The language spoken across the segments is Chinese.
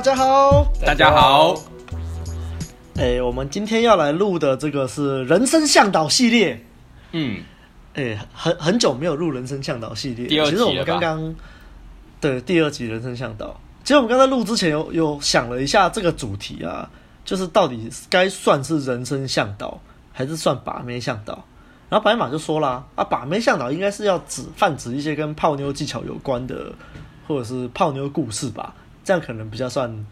大家好，大家好。哎、欸，我们今天要来录的这个是人生向导系列。嗯，哎、欸，很很久没有录人生向导系列。第二集？其实我们刚刚对第二集人生向导，其实我们刚才录之前有有想了一下这个主题啊，就是到底该算是人生向导，还是算把妹向导？然后白马就说啦，啊，把妹向导应该是要指泛指一些跟泡妞技巧有关的，或者是泡妞故事吧，这样可能比较算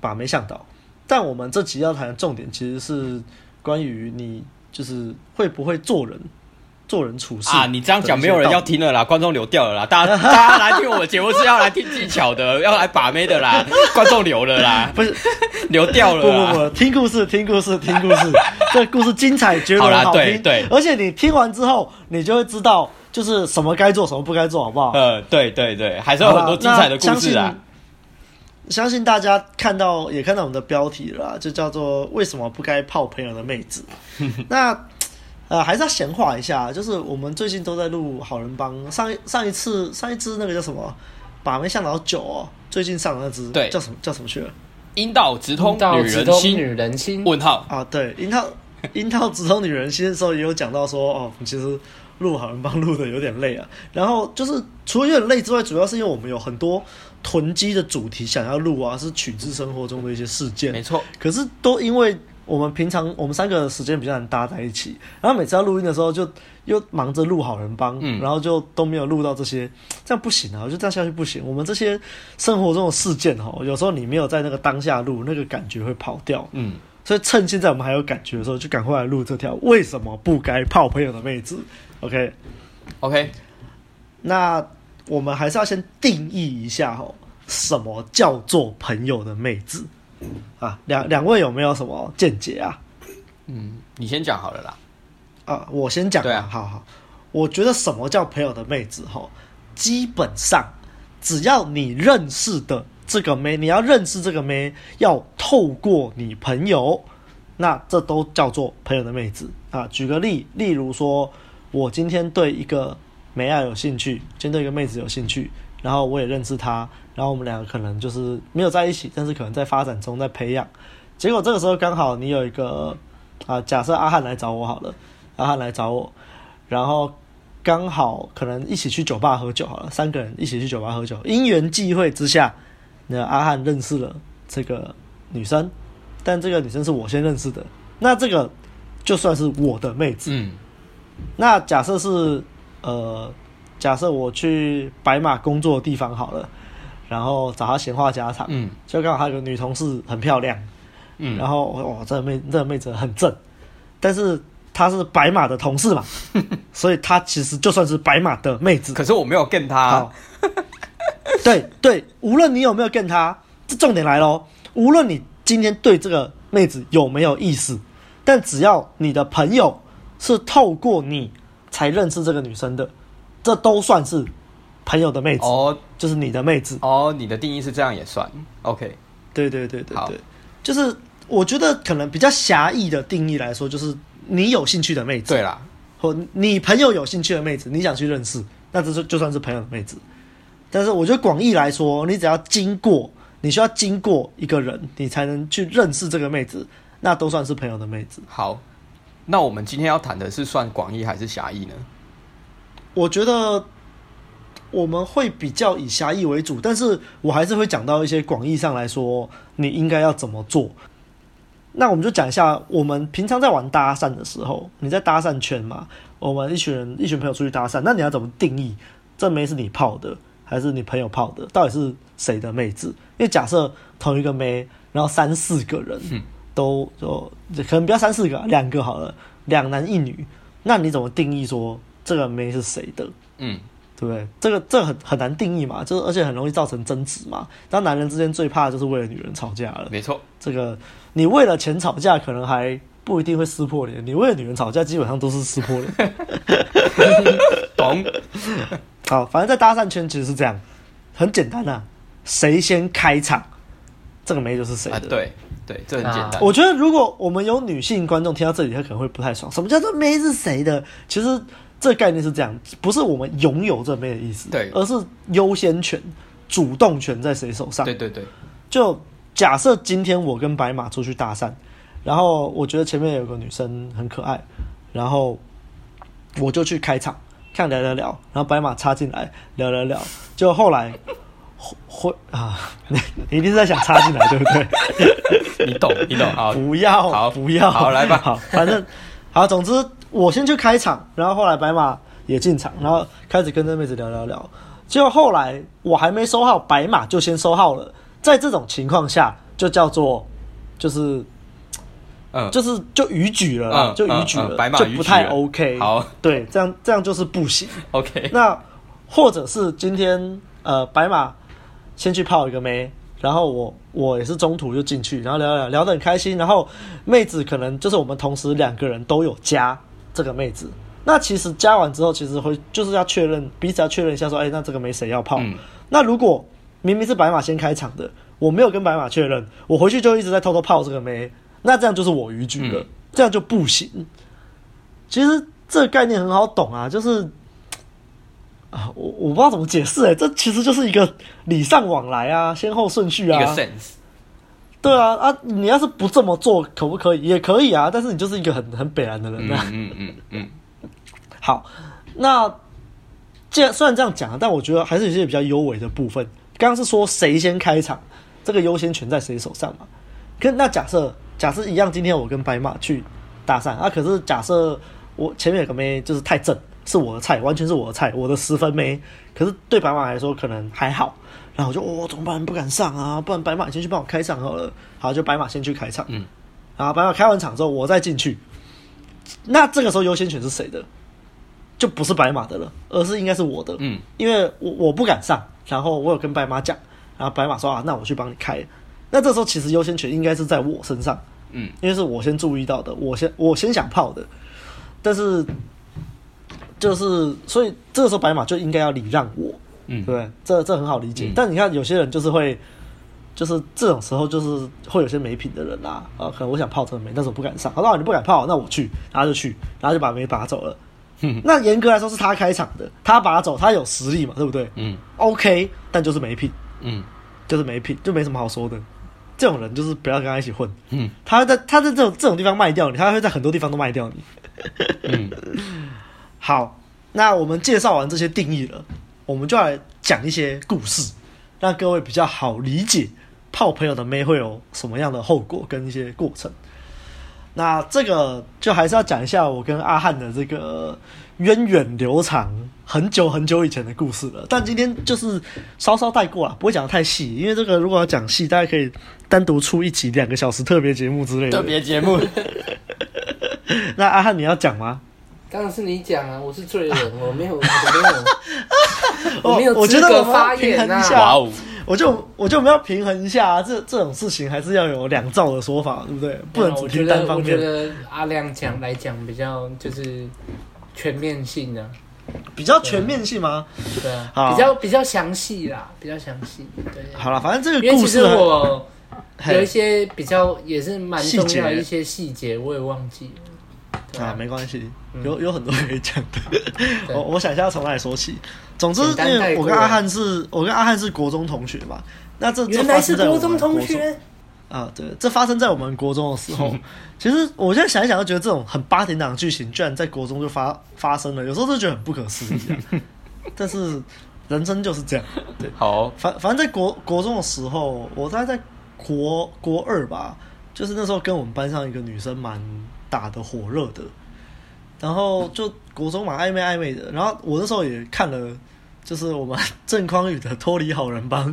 把妹向导。但我们这集要谈的重点其实是关于你就是会不会做人、做人处事啊。你这样讲没有人要听了啦，观众流掉了啦。大家 大家来听我的节目是要来听技巧的，要来把妹的啦。观众流了啦，不是流掉了。不不不，听故事，听故事，听故事。这故事精彩绝伦，好听。对对，而且你听完之后，你就会知道就是什么该做，什么不该做，好不好？呃，对对对，还是有很多精彩的故事啊。相信大家看到也看到我们的标题了啦，就叫做“为什么不该泡朋友的妹子” 那。呃，还是要闲话一下，就是我们最近都在录好人帮，上一上一次上一支那个叫什么“把妹向导九”哦，最近上的那支对叫什么叫什么去了？阴道直通女人心，女人心？问号啊，对，阴道 阴道直通女人心的时候也有讲到说哦，其实录好人帮录的有点累啊。然后就是除了有点累之外，主要是因为我们有很多。囤积的主题想要录啊，是取自生活中的一些事件，没错。可是都因为我们平常我们三个时间比较难搭在一起，然后每次要录音的时候就又忙着录好人帮，嗯，然后就都没有录到这些，这样不行啊！我觉得这样下去不行。我们这些生活中的事件哈，有时候你没有在那个当下录，那个感觉会跑掉，嗯。所以趁现在我们还有感觉的时候，就赶快来录这条为什么不该泡朋友的妹子。Okay. 那。我们还是要先定义一下哦，什么叫做朋友的妹子啊？两两位有没有什么见解啊？嗯，你先讲好了啦。啊，我先讲。对啊，好好。我觉得什么叫朋友的妹子齁，基本上只要你认识的这个妹，你要认识这个妹，要透过你朋友，那这都叫做朋友的妹子啊。举个例，例如说，我今天对一个。妹啊，有兴趣，针对一个妹子有兴趣，然后我也认识她，然后我们两个可能就是没有在一起，但是可能在发展中，在培养。结果这个时候刚好你有一个啊，假设阿汉来找我好了，阿汉来找我，然后刚好可能一起去酒吧喝酒好了，三个人一起去酒吧喝酒，因缘际会之下，那阿汉认识了这个女生，但这个女生是我先认识的，那这个就算是我的妹子。嗯，那假设是。呃，假设我去白马工作的地方好了，然后找他闲话家常，嗯，就刚好他有个女同事很漂亮，嗯，然后哇，这个妹这个妹子很正，但是她是白马的同事嘛，所以她其实就算是白马的妹子。可是我没有跟她，对对，无论你有没有跟她，这重点来喽，无论你今天对这个妹子有没有意思，但只要你的朋友是透过你。才认识这个女生的，这都算是朋友的妹子哦，就是你的妹子哦。你的定义是这样也算 OK？对对对对对，就是我觉得可能比较狭义的定义来说，就是你有兴趣的妹子，对啦，或你朋友有兴趣的妹子，你想去认识，那这就就算是朋友的妹子。但是我觉得广义来说，你只要经过，你需要经过一个人，你才能去认识这个妹子，那都算是朋友的妹子。好。那我们今天要谈的是算广义还是狭义呢？我觉得我们会比较以狭义为主，但是我还是会讲到一些广义上来说，你应该要怎么做。那我们就讲一下，我们平常在玩搭讪的时候，你在搭讪圈嘛，我们一群人、一群朋友出去搭讪，那你要怎么定义这妹是你泡的，还是你朋友泡的？到底是谁的妹子？因为假设同一个妹，然后三四个人。嗯都就可能不要三四个，两个好了，两男一女，那你怎么定义说这个妹是谁的？嗯，对不对？这个这个很很难定义嘛，就是而且很容易造成争执嘛。当男人之间最怕的就是为了女人吵架了。没错，这个你为了钱吵架，可能还不一定会撕破脸；你为了女人吵架，基本上都是撕破脸。懂？好，反正在搭讪圈其实是这样，很简单啊，谁先开场，这个妹就是谁的。啊，对。对，这很简单。我觉得如果我们有女性观众听到这里，她可能会不太爽。什么叫做妹是谁的？其实这个概念是这样，不是我们拥有这妹的意思，对，而是优先权、主动权在谁手上。对对对。就假设今天我跟白马出去搭讪，然后我觉得前面有个女生很可爱，然后我就去开场看聊聊聊，然后白马插进来聊聊聊，就后来会啊，你一定是在想插进来 对不对？你懂你懂，好，不要好不要好来吧，好，反正好，总之我先去开场，然后后来白马也进场，然后开始跟这妹子聊聊聊，结果后来我还没收号，白马就先收号了。在这种情况下，就叫做就是，嗯，就是就逾矩了啦，嗯、就逾矩了，嗯嗯、白马就不太 OK。好，对，这样这样就是不行。OK，那或者是今天呃，白马先去泡一个妹，然后我我也是中途就进去，然后聊聊聊得很开心，然后妹子可能就是我们同时两个人都有加这个妹子。那其实加完之后，其实会就是要确认彼此要确认一下说，哎，那这个妹谁要泡？嗯、那如果明明是白马先开场的，我没有跟白马确认，我回去就一直在偷偷泡这个妹，那这样就是我逾矩了，嗯、这样就不行。其实这个概念很好懂啊，就是啊，我我不知道怎么解释哎，这其实就是一个礼尚往来啊，先后顺序啊，一个 sense。对啊啊，你要是不这么做，可不可以？也可以啊，但是你就是一个很很北然的人啊。嗯嗯嗯嗯。好，那既然虽然这样讲，但我觉得还是有些比较优美的部分。刚刚是说谁先开场，这个优先权在谁手上嘛？跟那假设假设一样，今天我跟白马去搭讪啊，可是假设我前面有个妹就是太正，是我的菜，完全是我的菜，我的十分没。可是对白马来说可能还好，然后我就哦怎么办？不敢上啊，不然白马先去帮我开场好了。好，就白马先去开场，嗯，然后白马开完场之后我再进去，那这个时候优先权是谁的？就不是白马的了，而是应该是我的，嗯，因为我我不敢上。然后我有跟白马讲，然后白马说啊，那我去帮你开。那这时候其实优先权应该是在我身上，嗯，因为是我先注意到的，我先我先想泡的。但是就是所以这个时候白马就应该要礼让我，嗯，对不对？这这很好理解。嗯、但你看有些人就是会，就是这种时候就是会有些没品的人啦，啊，可能我想泡这个妹，但是我不敢上。好，那你不敢泡，那我去，然后就去，然后就把妹拔走了。那严格来说是他开场的，他拔走，他有实力嘛，对不对？嗯，OK，但就是没品，嗯，就是没品，就没什么好说的。这种人就是不要跟他一起混，嗯，他在他在这种这种地方卖掉你，他会在很多地方都卖掉你。嗯，好，那我们介绍完这些定义了，我们就来讲一些故事，让各位比较好理解泡朋友的妹会有什么样的后果跟一些过程。那这个就还是要讲一下我跟阿汉的这个源远流长、很久很久以前的故事了。但今天就是稍稍带过啊，不会讲的太细，因为这个如果要讲细，大家可以单独出一集两个小时特别节目之类的。特别节目。那阿汉你要讲吗？当然是你讲啊！我是罪人，我没有，我没有，我没有资格发言啊！哇哦！我就我就没有平衡一下、啊，这这种事情还是要有两造的说法，对不对？不能只听单方面。我觉得阿亮讲来讲比较就是全面性的，比较全面性吗？对啊，比较比较详细啦，比较详细。对，好了，反正这个故事我有一些比较也是蛮重要的一些细节，我也忘记了。啊，没关系，有有很多可以讲的。我我想一下要从哪里说起。总之，因为我跟阿汉是，我跟阿汉是国中同学嘛。那这原来是国中同学啊？对，这发生在我们国中的时候。其实我现在想一想，就觉得这种很八点档的剧情，居然在国中就发发生了。有时候就觉得很不可思议啊。但是人生就是这样。对，好，反反正在国国中的时候，我大概在国国二吧，就是那时候跟我们班上一个女生蛮。打的火热的，然后就国中嘛暧昧暧昧的，然后我那时候也看了，就是我们 郑匡宇的《脱离好人帮》，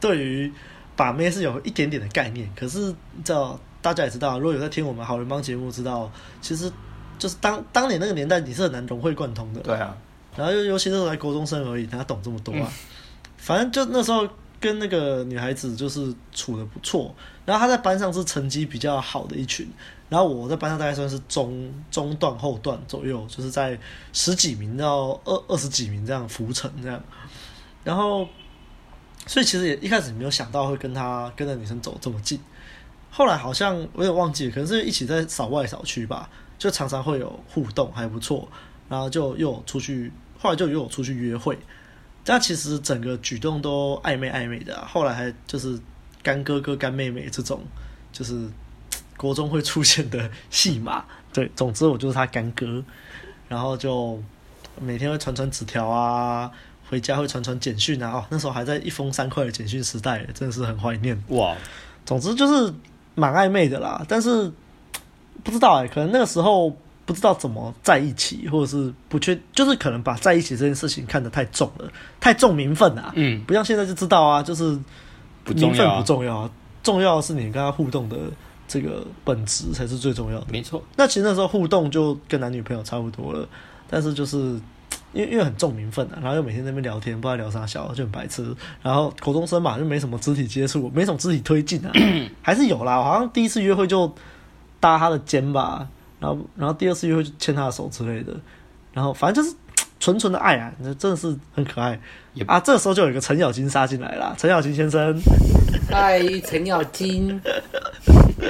对于把妹是有一点点的概念。可是，知道大家也知道，如果有在听我们好人帮节目，知道其实就是当当年那个年代，你是很难融会贯通的。对啊，然后又尤其是来国中生而已，哪懂这么多啊。嗯、反正就那时候跟那个女孩子就是处的不错，然后她在班上是成绩比较好的一群。然后我在班上大概算是中中段后段左右，就是在十几名到二二十几名这样浮沉这样。然后，所以其实也一开始没有想到会跟他跟那女生走这么近。后来好像我也忘记了，可能是一起在扫外扫区吧，就常常会有互动，还不错。然后就又有出去，后来就又有出去约会。但其实整个举动都暧昧暧昧的啊。后来还就是干哥哥、干妹妹这种，就是国中会出现的戏码。对，总之我就是他干哥，然后就每天会传传纸条啊，回家会传传简讯啊。哦，那时候还在一封三块的简讯时代，真的是很怀念。哇，总之就是蛮暧昧的啦，但是不知道哎、欸，可能那个时候。不知道怎么在一起，或者是不确，就是可能把在一起这件事情看得太重了，太重名分啊。嗯，不像现在就知道啊，就是名分不重要，啊，重要的是你跟他互动的这个本质才是最重要的。没错。那其实那时候互动就跟男女朋友差不多了，但是就是因为因为很重名分啊，然后又每天在那边聊天，不知道聊啥小，就很白痴。然后高中生嘛，就没什么肢体接触，没什么肢体推进啊，还是有啦。我好像第一次约会就搭他的肩吧。然后，然后第二次约会就牵他的手之类的，然后反正就是纯纯的爱啊，那真的是很可爱啊。这个时候就有一个程咬金杀进来了，程咬金先生，嗨，程咬金。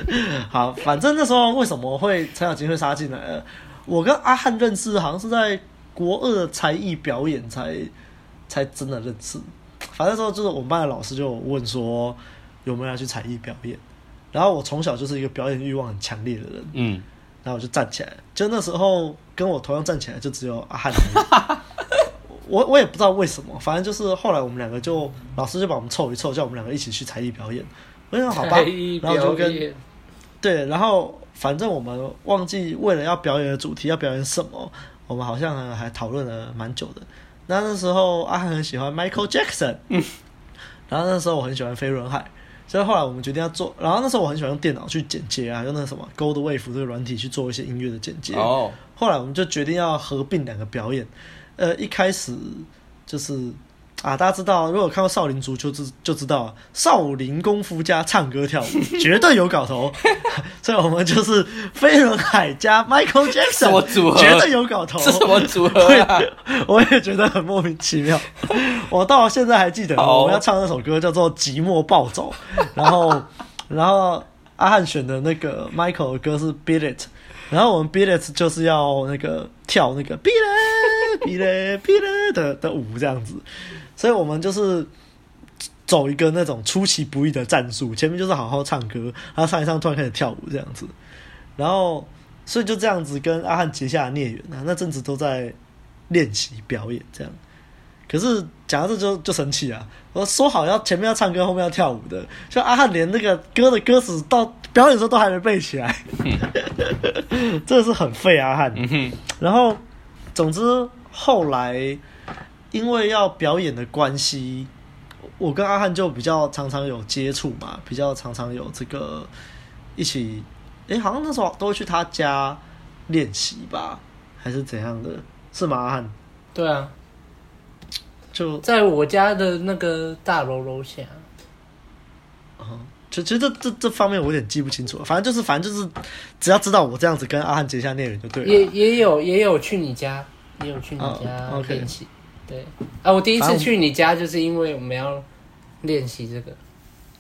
好，反正那时候为什么会陈小金会杀进来了？我跟阿汉认识，好像是在国二的才艺表演才才真的认识。反正那时候就是我们班的老师就问说有没有要去才艺表演，然后我从小就是一个表演欲望很强烈的人，嗯。然后我就站起来，就那时候跟我同样站起来就只有阿汉。我我也不知道为什么，反正就是后来我们两个就老师就把我们凑一凑，叫我们两个一起去才艺表演。我想好吧，然后就跟对，然后反正我们忘记为了要表演的主题要表演什么，我们好像还讨论了蛮久的。那那时候阿汉很喜欢 Michael Jackson，嗯，然后那时候我很喜欢飞轮海。所以后来我们决定要做，然后那时候我很喜欢用电脑去剪接啊，用那个什么 Goldwave 这个软体去做一些音乐的剪接。哦。后来我们就决定要合并两个表演，呃，一开始就是。啊，大家知道，如果看过少林足球就就知道，少林功夫加唱歌跳舞绝对有搞头，所以我们就是飞轮海加 Michael Jackson，什么组合？绝对有搞头，这什么组合啊？我也觉得很莫名其妙。我到现在还记得，我们要唱那首歌叫做《寂寞暴走》，然后然后阿汉选的那个 Michael 的歌是 Beat It，然后我们 Beat It 就是要那个跳那个 Beat It Beat It Beat It 的的舞这样子。所以我们就是走一个那种出其不意的战术，前面就是好好唱歌，然后唱一唱，突然开始跳舞这样子，然后所以就这样子跟阿汉结下孽缘啊。那阵子都在练习表演这样，可是讲到这就就生气啊！我说好要前面要唱歌，后面要跳舞的，就阿汉连那个歌的歌词到表演的时候都还没背起来，真的是很废阿汉。然后总之后来。因为要表演的关系，我跟阿汉就比较常常有接触嘛，比较常常有这个一起，诶，好像那时候都会去他家练习吧，还是怎样的？是吗？阿汉？对啊，就在我家的那个大楼楼下。哦，就其实这这这方面我有点记不清楚了，反正就是反正就是，只要知道我这样子跟阿汉结下孽缘就对了。也也有也有去你家，也有去你家练习。哦 okay 对啊，我第一次去你家就是因为我们要练习这个。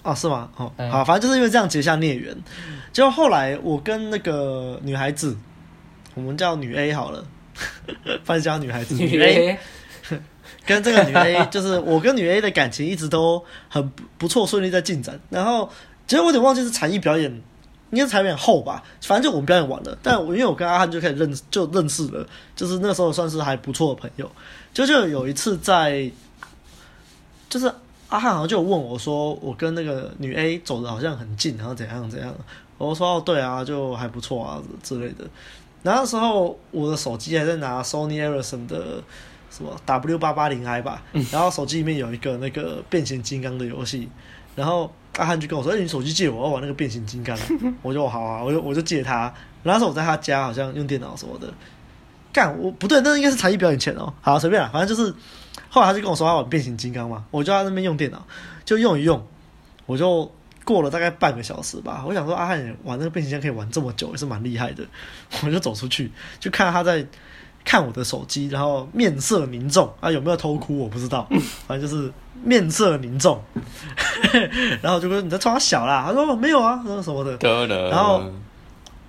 哦，是吗？哦，嗯、好，反正就是因为这样结下孽缘。就后来我跟那个女孩子，我们叫女 A 好了，反正叫女孩子女 A，跟这个女 A 就是我跟女 A 的感情一直都很不错，顺利在进展。然后其实我有点忘记是才艺表演，应该是才艺表演后吧，反正就我们表演完了。但我因为我跟阿汉就开始认就认识了，就是那个时候算是还不错的朋友。就就有一次在，就是阿汉好像就有问我说，我跟那个女 A 走的好像很近，然后怎样怎样。我说哦，对啊，就还不错啊之类的。然后那时候我的手机还在拿 Sony Ericsson 的什么 W 八八零 I 吧，然后手机里面有一个那个变形金刚的游戏，然后阿汉就跟我说：“哎，你手机借我，我要玩那个变形金刚。”我就好啊，我就我就借他。然后那时候我在他家好像用电脑什么的。干我不对，那应该是才艺表演前哦。好，随便啦，反正就是后来他就跟我说他玩变形金刚嘛，我就在那边用电脑，就用一用，我就过了大概半个小时吧。我想说阿汉玩那个变形金刚可以玩这么久，也是蛮厉害的。我就走出去，就看到他在看我的手机，然后面色凝重。啊，有没有偷哭？我不知道，反正就是面色凝重。然后就说你在装小啦，他说没有啊，什么什么的。然后，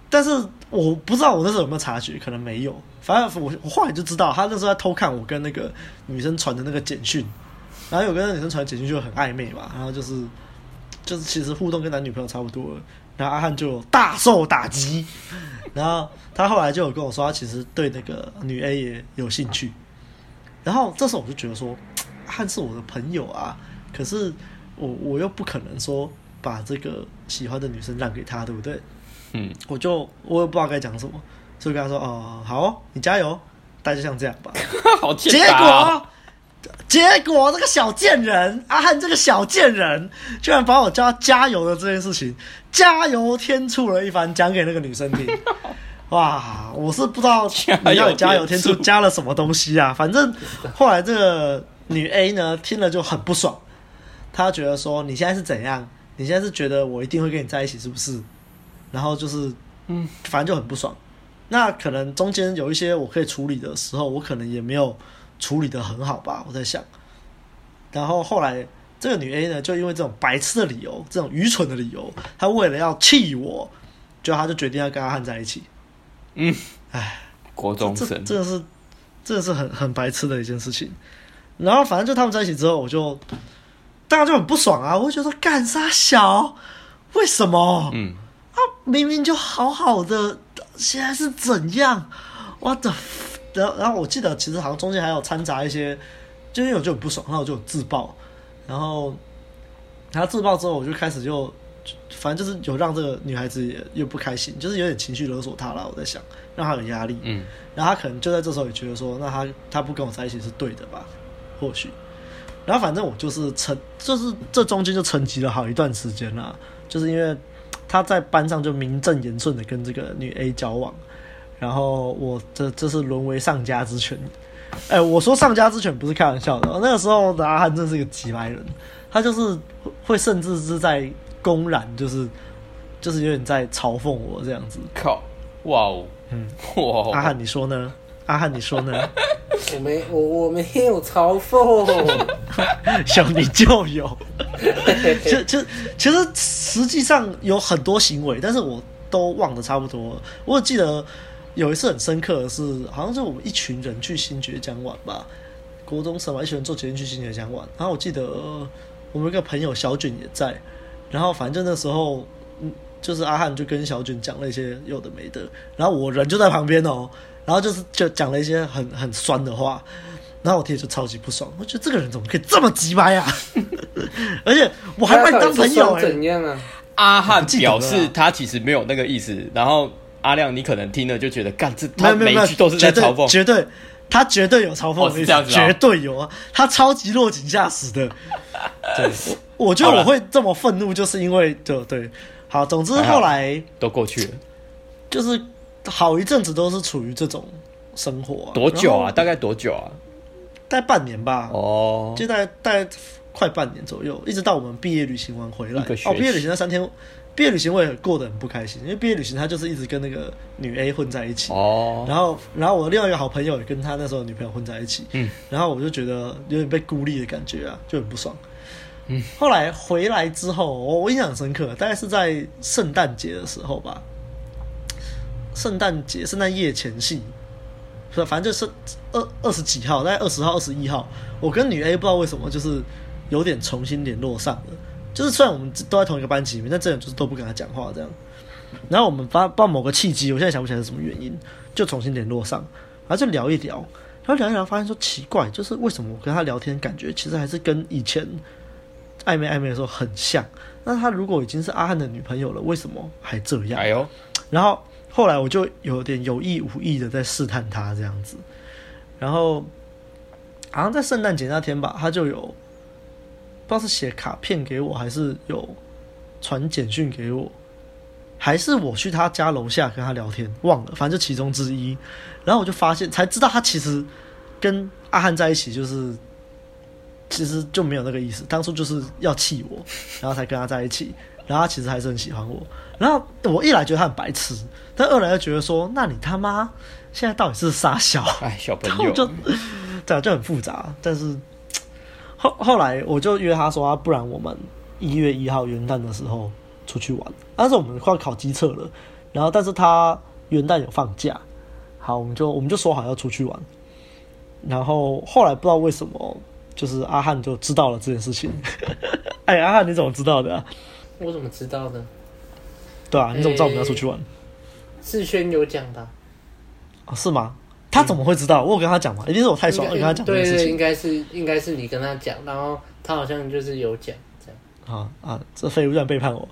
但是我不知道我那时候有没有察觉，可能没有。反正我我后来就知道，他那时候在偷看我跟那个女生传的那个简讯，然后有跟那个女生传的简讯就很暧昧嘛，然后就是就是其实互动跟男女朋友差不多了，然后阿汉就大受打击，然后他后来就有跟我说，他其实对那个女 A 也有兴趣，然后这时候我就觉得说，阿汉是我的朋友啊，可是我我又不可能说把这个喜欢的女生让给他，对不对？嗯，我就我也不知道该讲什么，所以跟他说，哦，好哦，你加油，大家就像这样吧。好结果。结果这个小贱人阿汉这个小贱人，居然把我叫他加油的这件事情，加油添醋了一番，讲给那个女生听。哇，我是不知道你要加油添醋加了什么东西啊？反正后来这个女 A 呢听了就很不爽，她觉得说你现在是怎样？你现在是觉得我一定会跟你在一起是不是？然后就是嗯，反正就很不爽。那可能中间有一些我可以处理的时候，我可能也没有。处理的很好吧，我在想。然后后来这个女 A 呢，就因为这种白痴的理由，这种愚蠢的理由，她为了要气我，就她就决定要跟阿汉在一起。嗯，哎，国中生，这个是，这个是很很白痴的一件事情。然后反正就他们在一起之后，我就大家就很不爽啊，我就觉得干啥小，为什么？嗯，啊，明明就好好的，现在是怎样？What the？然后，然后我记得其实好像中间还有掺杂一些，就因为我就很不爽，然后我就自爆，然后，然后自爆之后，我就开始就，反正就是有让这个女孩子也又不开心，就是有点情绪勒索她了。我在想，让她有压力，嗯，然后她可能就在这时候也觉得说，那她她不跟我在一起是对的吧？或许，然后反正我就是沉，就是这中间就沉寂了好一段时间了，就是因为她在班上就名正言顺的跟这个女 A 交往。然后我这这是沦为上家之犬，哎，我说上家之犬不是开玩笑的。那个时候的阿汉真是一个机掰人，他就是会甚至是在公然就是就是有点在嘲讽我这样子。靠，哇哦，嗯，哇，阿汉你说呢？阿汉你说呢？我没我我没有嘲讽，小你就有。其实其实其实实际上有很多行为，但是我都忘得差不多了。我记得。有一次很深刻的是，好像是我们一群人去新爵江玩吧，国中生嘛，一群人坐捷运去新爵江玩。然后我记得我们一个朋友小卷也在，然后反正那时候，嗯，就是阿汉就跟小卷讲了一些有的没的，然后我人就在旁边哦，然后就是就讲了一些很很酸的话，然后我听着就超级不爽，我觉得这个人怎么可以这么鸡掰啊？而且我还把你当朋友，欸，怎样啊？阿汉表示他其实没有那个意思，然后。阿亮，你可能听了就觉得，干这他每一句都是在嘲讽，绝对，他绝对有嘲讽的意思，绝对有啊，他超级落井下石的。对，我我觉得我会这么愤怒，就是因为，就对，好，总之后来都过去了，就是好一阵子都是处于这种生活、啊，多久啊？大概多久啊？大概半年吧。哦，就大概大概快半年左右，一直到我们毕业旅行完回来。哦，毕业旅行那三天。毕业旅行我也过得很不开心，因为毕业旅行他就是一直跟那个女 A 混在一起，哦，然后然后我另外一个好朋友也跟他那时候女朋友混在一起，嗯，然后我就觉得有点被孤立的感觉啊，就很不爽，嗯，后来回来之后，我我印象深刻，大概是在圣诞节的时候吧，圣诞节圣诞夜前夕，是反正就是二二十几号，大概二十号二十一号，我跟女 A 不知道为什么就是有点重新联络上了。就是虽然我们都在同一个班级里面，但这样就是都不跟他讲话这样。然后我们发报某个契机，我现在想不起来是什么原因，就重新联络上，然后就聊一聊，然后聊一聊发现说奇怪，就是为什么我跟他聊天感觉其实还是跟以前暧昧暧昧的时候很像。那他如果已经是阿汉的女朋友了，为什么还这样？哎呦！然后后来我就有点有意无意的在试探他这样子，然后好像在圣诞节那天吧，他就有。不知道是写卡片给我，还是有传简讯给我，还是我去他家楼下跟他聊天，忘了，反正就其中之一。然后我就发现，才知道他其实跟阿汉在一起，就是其实就没有那个意思。当初就是要气我，然后才跟他在一起。然后他其实还是很喜欢我。然后我一来觉得他很白痴，但二来又觉得说，那你他妈现在到底是傻小？哎，小朋友就这样就很复杂，但是。后后来我就约他说，不然我们一月一号元旦的时候出去玩。但是我们快考机测了，然后但是他元旦有放假，好，我们就我们就说好要出去玩。然后后来不知道为什么，就是阿汉就知道了这件事情。哎，阿汉你怎么知道的啊？我怎么知道的？对啊，你怎么知道我们要出去玩？志轩有讲的。哦，是吗？他怎么会知道？我有跟他讲吗？一定是我太爽了，跟他讲。对对，应该是应该是你跟他讲，然后他好像就是有讲这样。啊啊，这废物居然背叛我。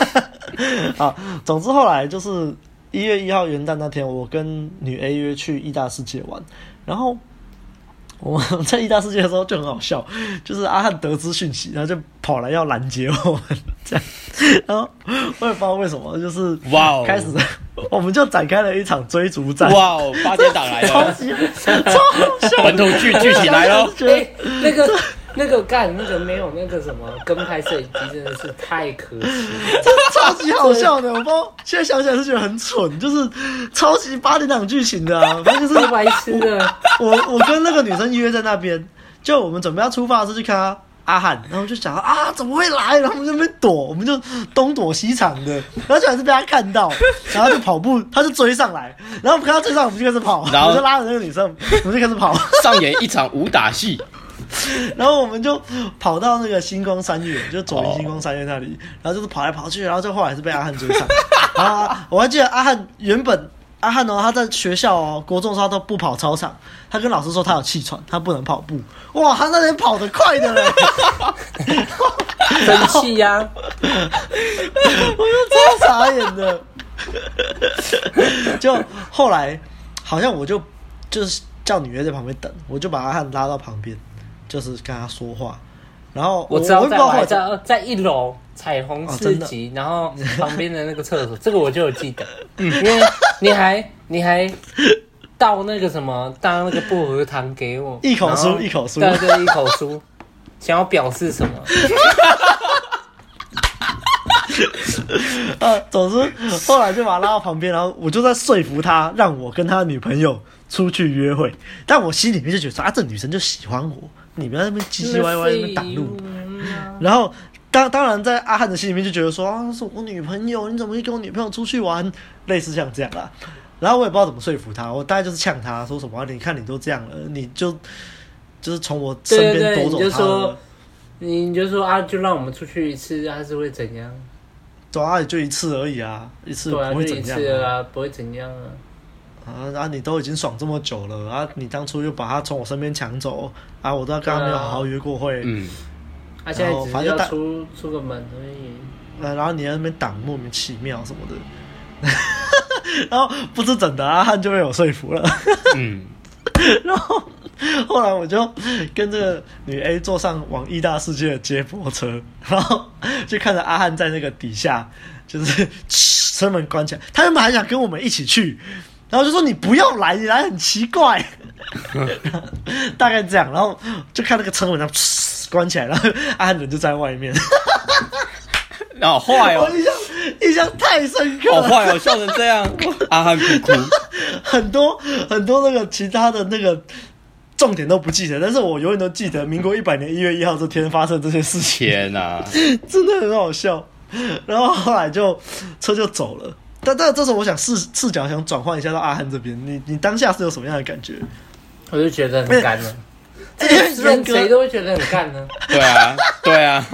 啊，总之后来就是一月一号元旦那天，我跟女 A 约去意大世界玩，然后。我们在意大世界的时候就很好笑，就是阿汉得知讯息，然后就跑来要拦截我们，这样，然后我也不知道为什么，就是哇，开始 我们就展开了一场追逐战。哇哦，八点档来了，超 级超好笑，本土剧剧情来了，对，那个。那个干那个没有那个什么跟拍摄影机真的是太可惜了，真的超级好笑的。我不知道现在想起来是觉得很蠢，就是超级八点档剧情的啊，反正就是白痴的。我我跟那个女生约在那边，就我们准备要出发的时候去看阿阿汉，然后就想啊怎么会来？然后我们就那边躲，我们就东躲西藏的，然后就还是被他看到，然后就跑步，他就追上来，然后我们看他追上，我们就开始跑，然后我就拉着那个女生，我们就开始跑，上演一场武打戏。然后我们就跑到那个星光三月，就左邻星光三月那里，然后就是跑来跑去，然后最后来是被阿汉追上。啊我还记得阿汉原本阿汉哦，他在学校哦，国中的时候他都不跑操场，他跟老师说他有气喘，他不能跑步。哇，他那天跑得快的嘞，生气呀！我就超傻眼的。就后来好像我就就是叫女约在旁边等，我就把阿汉拉到旁边。就是跟他说话，然后我知道在我在在一楼彩虹四级，然后 旁边的那个厕所，这个我就有记得，因为你还你还倒那个什么倒那个薄荷糖给我，一口酥一口酥，对对一口酥，想要表示什么？啊，总之后来就把他拉到旁边，然后我就在说服他，让我跟他女朋友出去约会，但我心里面就觉得说啊，这女生就喜欢我。你不要在那边唧唧歪歪，在那边挡路。然后，当当然，在阿汉的心里面就觉得说啊，是我女朋友，你怎么会跟我女朋友出去玩？类似像这样啦。然后我也不知道怎么说服他，我大概就是呛他说什么，你看你都这样了，你就就是从我身边夺走他了。你就说，你就说啊，就让我们出去一次，还是会怎样？对啊，也就一次而已啊，一次不会怎样啊，不会怎样啊。啊啊！你都已经爽这么久了啊！你当初又把他从我身边抢走啊！我都刚刚没有好好约过会，嗯，他现在只是要出出个门而已。呃，然后你在那边挡，莫名其妙什么的，然后不知怎的阿汉就被我说服了，嗯，然后后来我就跟这个女 A 坐上往义大世界的接驳车，然后就看着阿汉在那个底下，就是车门关起来，他原本还想跟我们一起去。然后就说你不要来，你来很奇怪，大概这样。然后就看那个车门，然后 关起来，然后阿汉人就在外面。好 坏哦，印象印象太深刻了，好坏哦，笑成这样，阿汉哭哭。很多很多那个其他的那个重点都不记得，但是我永远都记得民国一百年一月一号这天发生这些事情。天哪，真的很好笑。然后后来就车就走了。但但这时候我想视视角想转换一下到阿汉这边，你你当下是有什么样的感觉？我就觉得很干了，这严格谁都会觉得很干呢？对啊，对啊，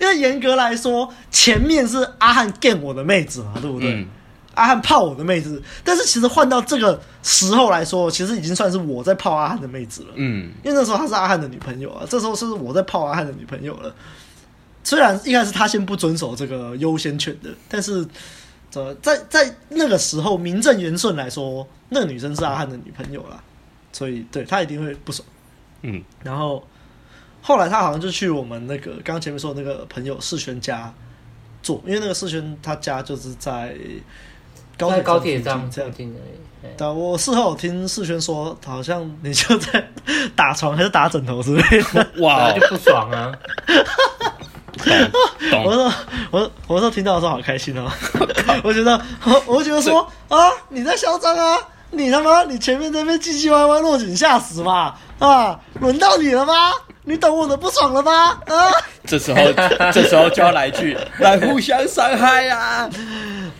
因为严格来说，前面是阿汉干我的妹子嘛，对不对？嗯、阿汉泡我的妹子，但是其实换到这个时候来说，其实已经算是我在泡阿汉的妹子了。嗯，因为那时候她是阿汉的女朋友啊，这时候是我在泡阿汉的女朋友了。虽然一开始他先不遵守这个优先权的，但是。在在那个时候，名正言顺来说，那个女生是阿汉的女朋友啦，所以对他一定会不爽。嗯，然后后来他好像就去我们那个刚刚前面说的那个朋友世轩家住，因为那个世轩他家就是在高铁高铁站这样听的。但我事后听世轩说，好像你就在 打床还是打枕头之类的，哇，就不爽啊。我说，我我说听到的时候好开心哦！我觉得，我 我觉得说啊，你在嚣张啊！你他妈，你前面那边唧唧歪歪落井下石嘛！啊，轮到你了吗？你懂我的不爽了吗？啊！这时候，这时候就要来一句，来互相伤害啊！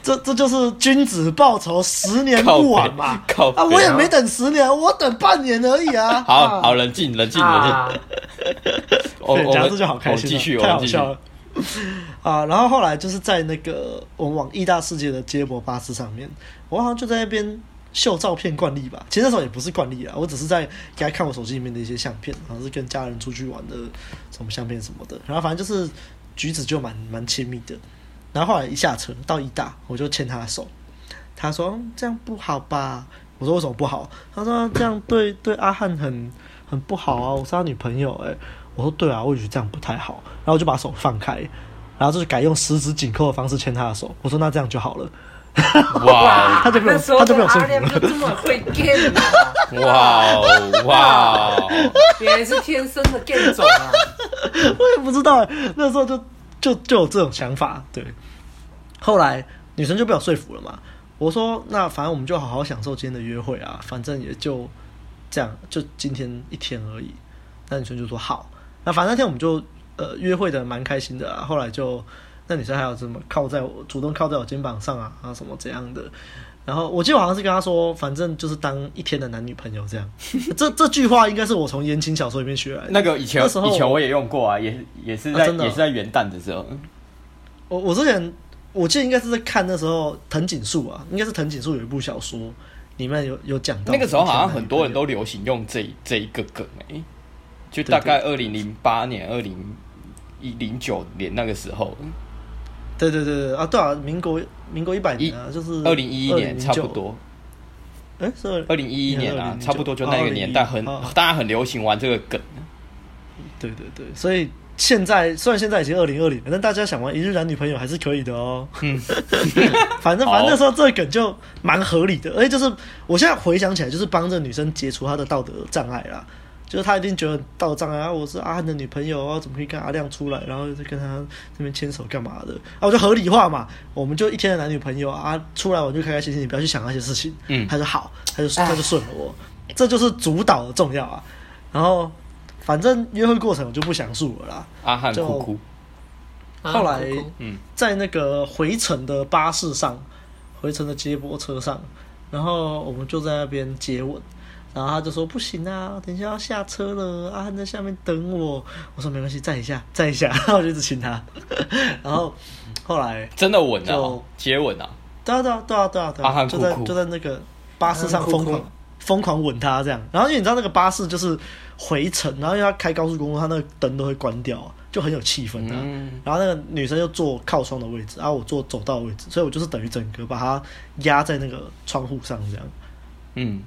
这这就是君子报仇，十年不晚嘛！靠啊！我也没等十年，我等半年而已啊！好好冷静，冷静，冷静。我讲这就好开心，继续，太好笑了。啊，然后后来就是在那个我们往义大世界的接驳巴士上面，我好像就在那边秀照片惯例吧。其实那时候也不是惯例啊，我只是在给他看我手机里面的一些相片，好像是跟家人出去玩的什么相片什么的。然后反正就是举止就蛮蛮亲密的。然后后来一下车到义大，我就牵他的手，他说这样不好吧？我说为什么不好？他说这样对对阿汉很很不好啊，我是他女朋友哎。我说对啊，我也觉得这样不太好，然后我就把手放开，然后就是改用十指紧扣的方式牵他的手。我说那这样就好了。哇，他就没有，他就没有说服了。这么会 game 啊！哇哇，原来是天生的 game 种啊！我也不知道，那时候就就就有这种想法。对，后来女生就被我说服了嘛。我说那反正我们就好好享受今天的约会啊，反正也就这样，就今天一天而已。那女生就说好。那反正那天我们就呃约会的蛮开心的啊，后来就那女生还有什么靠在我主动靠在我肩膀上啊啊什么这样的，然后我记得我好像是跟她说，反正就是当一天的男女朋友这样。这这句话应该是我从言情小说里面学来的。那个以前以前我也用过啊，也也是在、啊哦、也是在元旦的时候。我我之前我记得应该是在看那时候藤井树啊，应该是藤井树有一部小说里面有有讲到。那个时候好像很多人都流行用这这一个梗诶、欸。就大概二零零八年、二零一零九年那个时候，对对对对啊，对啊，民国民国一百年啊，就是二零一一年差不多。哎，是二零一一年啊，差不多就那个年代很，很大家很流行玩这个梗。对对对，所以现在虽然现在已经二零二零，反正大家想玩一日男女朋友还是可以的哦。嗯，反正反正那时候这个梗就蛮合理的，而且就是我现在回想起来，就是帮着女生解除她的道德障碍啦。就是他一定觉得道德障碍啊！我是阿汉的女朋友啊，怎么可以跟阿亮出来，然后就跟他这边牵手干嘛的啊？我就合理化嘛，我们就一天的男女朋友啊，出来我就开开心心，你不要去想那些事情。嗯，他说好，他就他就顺了我，这就是主导的重要啊。然后反正约会过程我就不详述了啦。阿汉哭哭。后来嗯，在那个回程的巴士上，回程的接驳车上，然后我们就在那边接吻。然后他就说不行啊，等一下要下车了，阿汉在下面等我。我说没关系，站一下，站一下。然后我就一直亲他。然后后来真的吻啊，接吻啊，对啊对啊对啊对啊对啊，就在就在那个巴士上疯狂疯狂吻他这样。然后因为你知道那个巴士就是回程，然后因为他开高速公路，他那个灯都会关掉，就很有气氛的。然后那个女生就坐靠窗的位置，然后我坐走道的位置，所以我就是等于整个把她压在那个窗户上这样。嗯。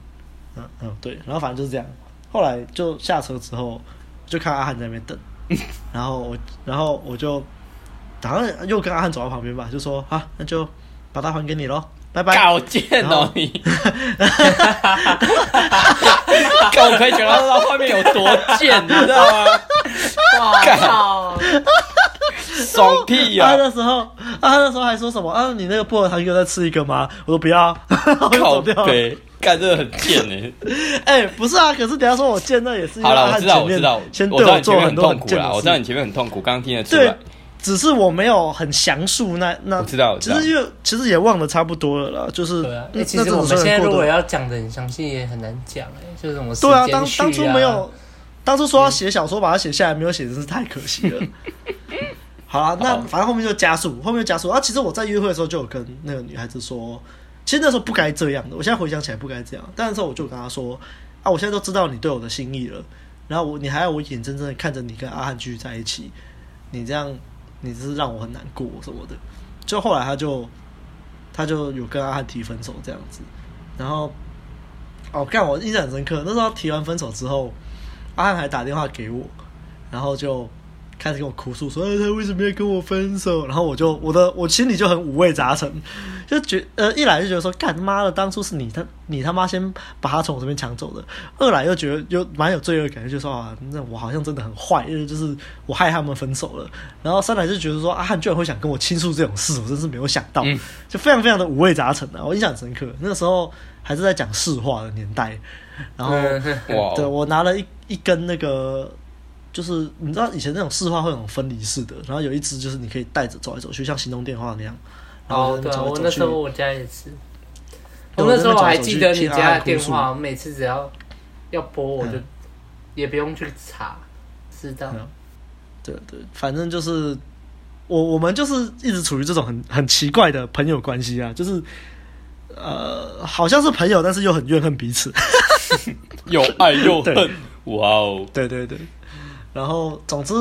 嗯嗯对，然后反正就是这样。后来就下车之后，就看阿汉在那边等，然后我，然后我就，好像又跟阿汉走到旁边吧，就说啊，那就把它还给你喽，拜拜。搞贱哦你！看我可以觉得到画面有多贱，你知道吗？哇靠！爽屁呀！他那时候，他那时候还说什么啊？你那个薄荷糖，又再吃一个吗？我说不要，我就走掉了。干这个很贱呢，哎、欸，不是啊，可是等下说我贱，那也是好了，我知道，我知道，先对我做很多很痛苦啦，我知道你前面很痛苦，刚刚听得出来，对，只是我没有很详述那那，我知道，其实就其实也忘得差不多了啦，就是，对啊，那其实我们现在如果要讲的很详细，也很难讲哎，就是什么对啊，当当初没有，当初说要写小说，把它写下来，没有写，真是太可惜了。好啊，那反正后面就加速，后面就加速啊。其实我在约会的时候就有跟那个女孩子说。其实那时候不该这样的，我现在回想起来不该这样。但那时候我就跟他说：“啊，我现在都知道你对我的心意了，然后我你还要我眼睁睁的看着你跟阿汉继续在一起，你这样你只是让我很难过什么的。”就后来他就他就有跟阿汉提分手这样子，然后哦，干我印象很深刻。那时候提完分手之后，阿汉还打电话给我，然后就。开始跟我哭诉说，哎，他为什么要跟我分手？然后我就我的我心里就很五味杂陈，就觉呃一来就觉得说，干妈的，当初是你他你他妈先把他从我这边抢走的；二来又觉得又蛮有罪恶感，就说啊，那我好像真的很坏，因为就是我害他们分手了。然后三来就觉得说，阿汉居然会想跟我倾诉这种事，我真是没有想到，就非常非常的五味杂陈啊！我印象很深刻，那个时候还是在讲市话的年代，然后对我拿了一一根那个。就是你知道以前那种市话会有种分离式的，然后有一只就是你可以带着走来走去，像行动电话那样。然后走走。哦，对啊，我那时候我家也是。我那时候我还记得你家的电话，我每次只要要拨，我就也不用去查，知道。对对，反正就是我我们就是一直处于这种很很奇怪的朋友关系啊，就是呃，好像是朋友，但是又很怨恨彼此，又爱又恨，哇哦，对对对。然后总之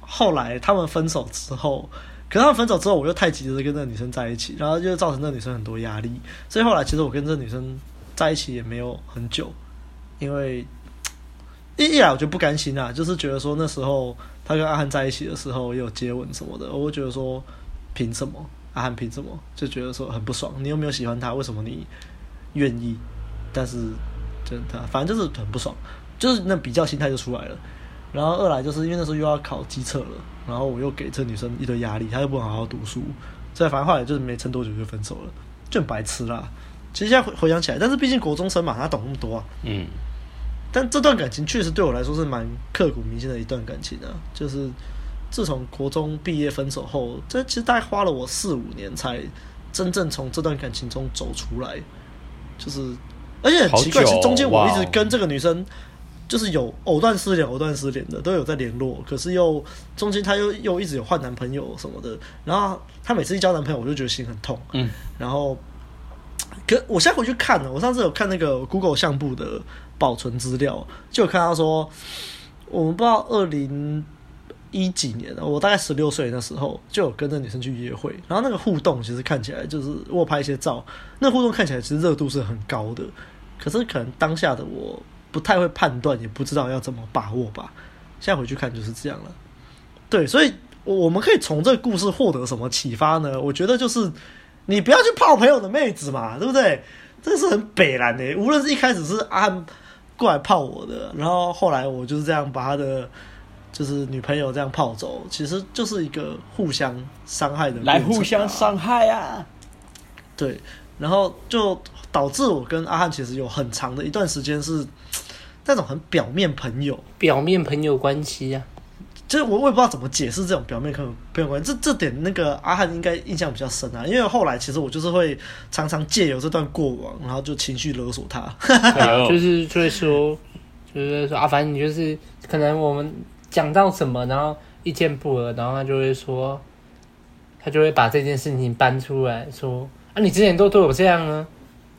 后来他们分手之后，可是他们分手之后，我又太急着跟那个女生在一起，然后就造成那个女生很多压力，所以后来其实我跟这个女生在一起也没有很久，因为一一来我就不甘心啊，就是觉得说那时候。他跟阿汉在一起的时候也有接吻什么的，我会觉得说，凭什么？阿汉凭什么？就觉得说很不爽。你又没有喜欢他，为什么你愿意？但是，就他反正就是很不爽，就是那比较心态就出来了。然后二来就是因为那时候又要考机测了，然后我又给这女生一堆压力，她又不能好好读书，所以反正后来就是没撑多久就分手了，就很白痴啦。其实现在回回想起来，但是毕竟国中生嘛，他懂那么多啊。嗯。但这段感情确实对我来说是蛮刻骨铭心的一段感情啊！就是自从国中毕业分手后，这其实大概花了我四五年才真正从这段感情中走出来。就是而且很奇怪，其实中间我一直跟这个女生就是有藕断丝连、藕断丝连的，都有在联络。可是又中间她又又一直有换男朋友什么的。然后她每次一交男朋友，我就觉得心很痛。嗯。然后，可我现在回去看了，我上次有看那个 Google 相簿的。保存资料，就有看到说，我们不知道二零一几年，我大概十六岁那时候，就有跟那女生去约会，然后那个互动其实看起来就是我拍一些照，那互动看起来其实热度是很高的，可是可能当下的我不太会判断，也不知道要怎么把握吧。现在回去看就是这样了。对，所以我们可以从这个故事获得什么启发呢？我觉得就是你不要去泡朋友的妹子嘛，对不对？这是很北烂的，无论是一开始是阿。过来泡我的，然后后来我就是这样把他的就是女朋友这样泡走，其实就是一个互相伤害的，来互相伤害啊！对，然后就导致我跟阿汉其实有很长的一段时间是 那种很表面朋友，表面朋友关系啊。就是我我也不知道怎么解释这种表面朋友朋友关系，这这点那个阿汉应该印象比较深啊，因为后来其实我就是会常常借由这段过往，然后就情绪勒索他，就是就会说，就是说啊，反正你就是可能我们讲到什么，然后意见不合，然后他就会说，他就会把这件事情搬出来说啊，你之前都对我这样呢，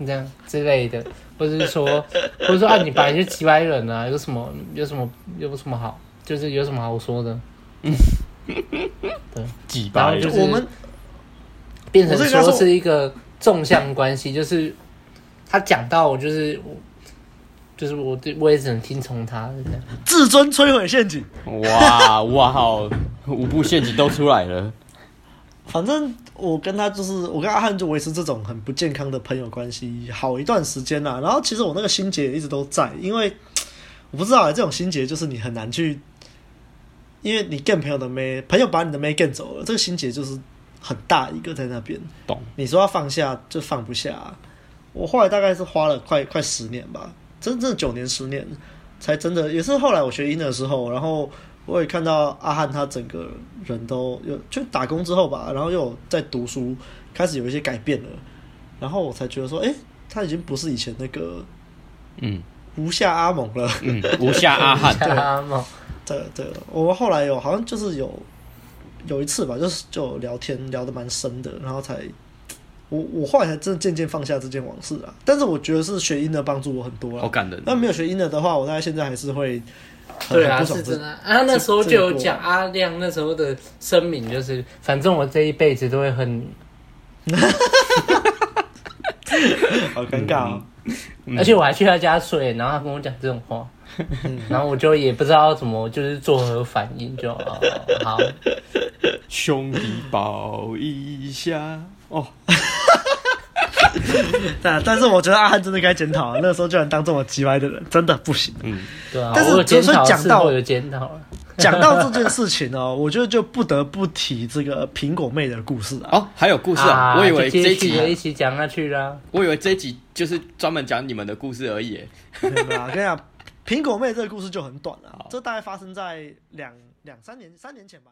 这样之类的，或者是说，或者说啊，你本来就几百人啊，有什么有什么有什么好？就是有什么好说的？嗯，对，几百，就是我们变成说是一个纵向关系，就是他讲到我，就是我，就是我对，我也只能听从他这样。自尊摧毁陷阱，哇哇好，五步陷阱都出来了。反正我跟他就是，我跟阿汉就维持这种很不健康的朋友关系好一段时间了。然后其实我那个心结一直都在，因为 我不知道这种心结就是你很难去。因为你跟朋友的妹，朋友把你的妹跟走了，这个心结就是很大一个在那边。懂？你说要放下就放不下。我后来大概是花了快快十年吧，真正九年十年，才真的也是后来我学音的时候，然后我也看到阿汉他整个人都有就打工之后吧，然后又在读书，开始有一些改变了，然后我才觉得说，哎，他已经不是以前那个嗯无下阿蒙了，嗯，无下阿汉，对。对对，我后来有好像就是有有一次吧，就是就聊天聊得蛮深的，然后才我我后来才真的渐渐放下这件往事啊。但是我觉得是学英的帮助我很多了，好感人。那没有学英的的话，我大概现在还是会对啊，是真的啊。那时候就有讲阿亮那时候的声明，就是反正我这一辈子都会恨你，好尴尬哦。而且我还去他家睡，然后他跟我讲这种话。然后我就也不知道怎么，就是作何反应，就哦好，兄弟抱一下哦。但但是我觉得阿汉真的该检讨，那个时候居然当这么鸡歪的人，真的不行。嗯，对啊。但是讲到有检讨了，讲到这件事情哦，我觉得就不得不提这个苹果妹的故事啊。哦，还有故事啊？我以为这一集一起讲下去啦。我以为这一集就是专门讲你们的故事而已。没有，跟你讲。苹果妹这个故事就很短了，这大概发生在两两三年三年前吧。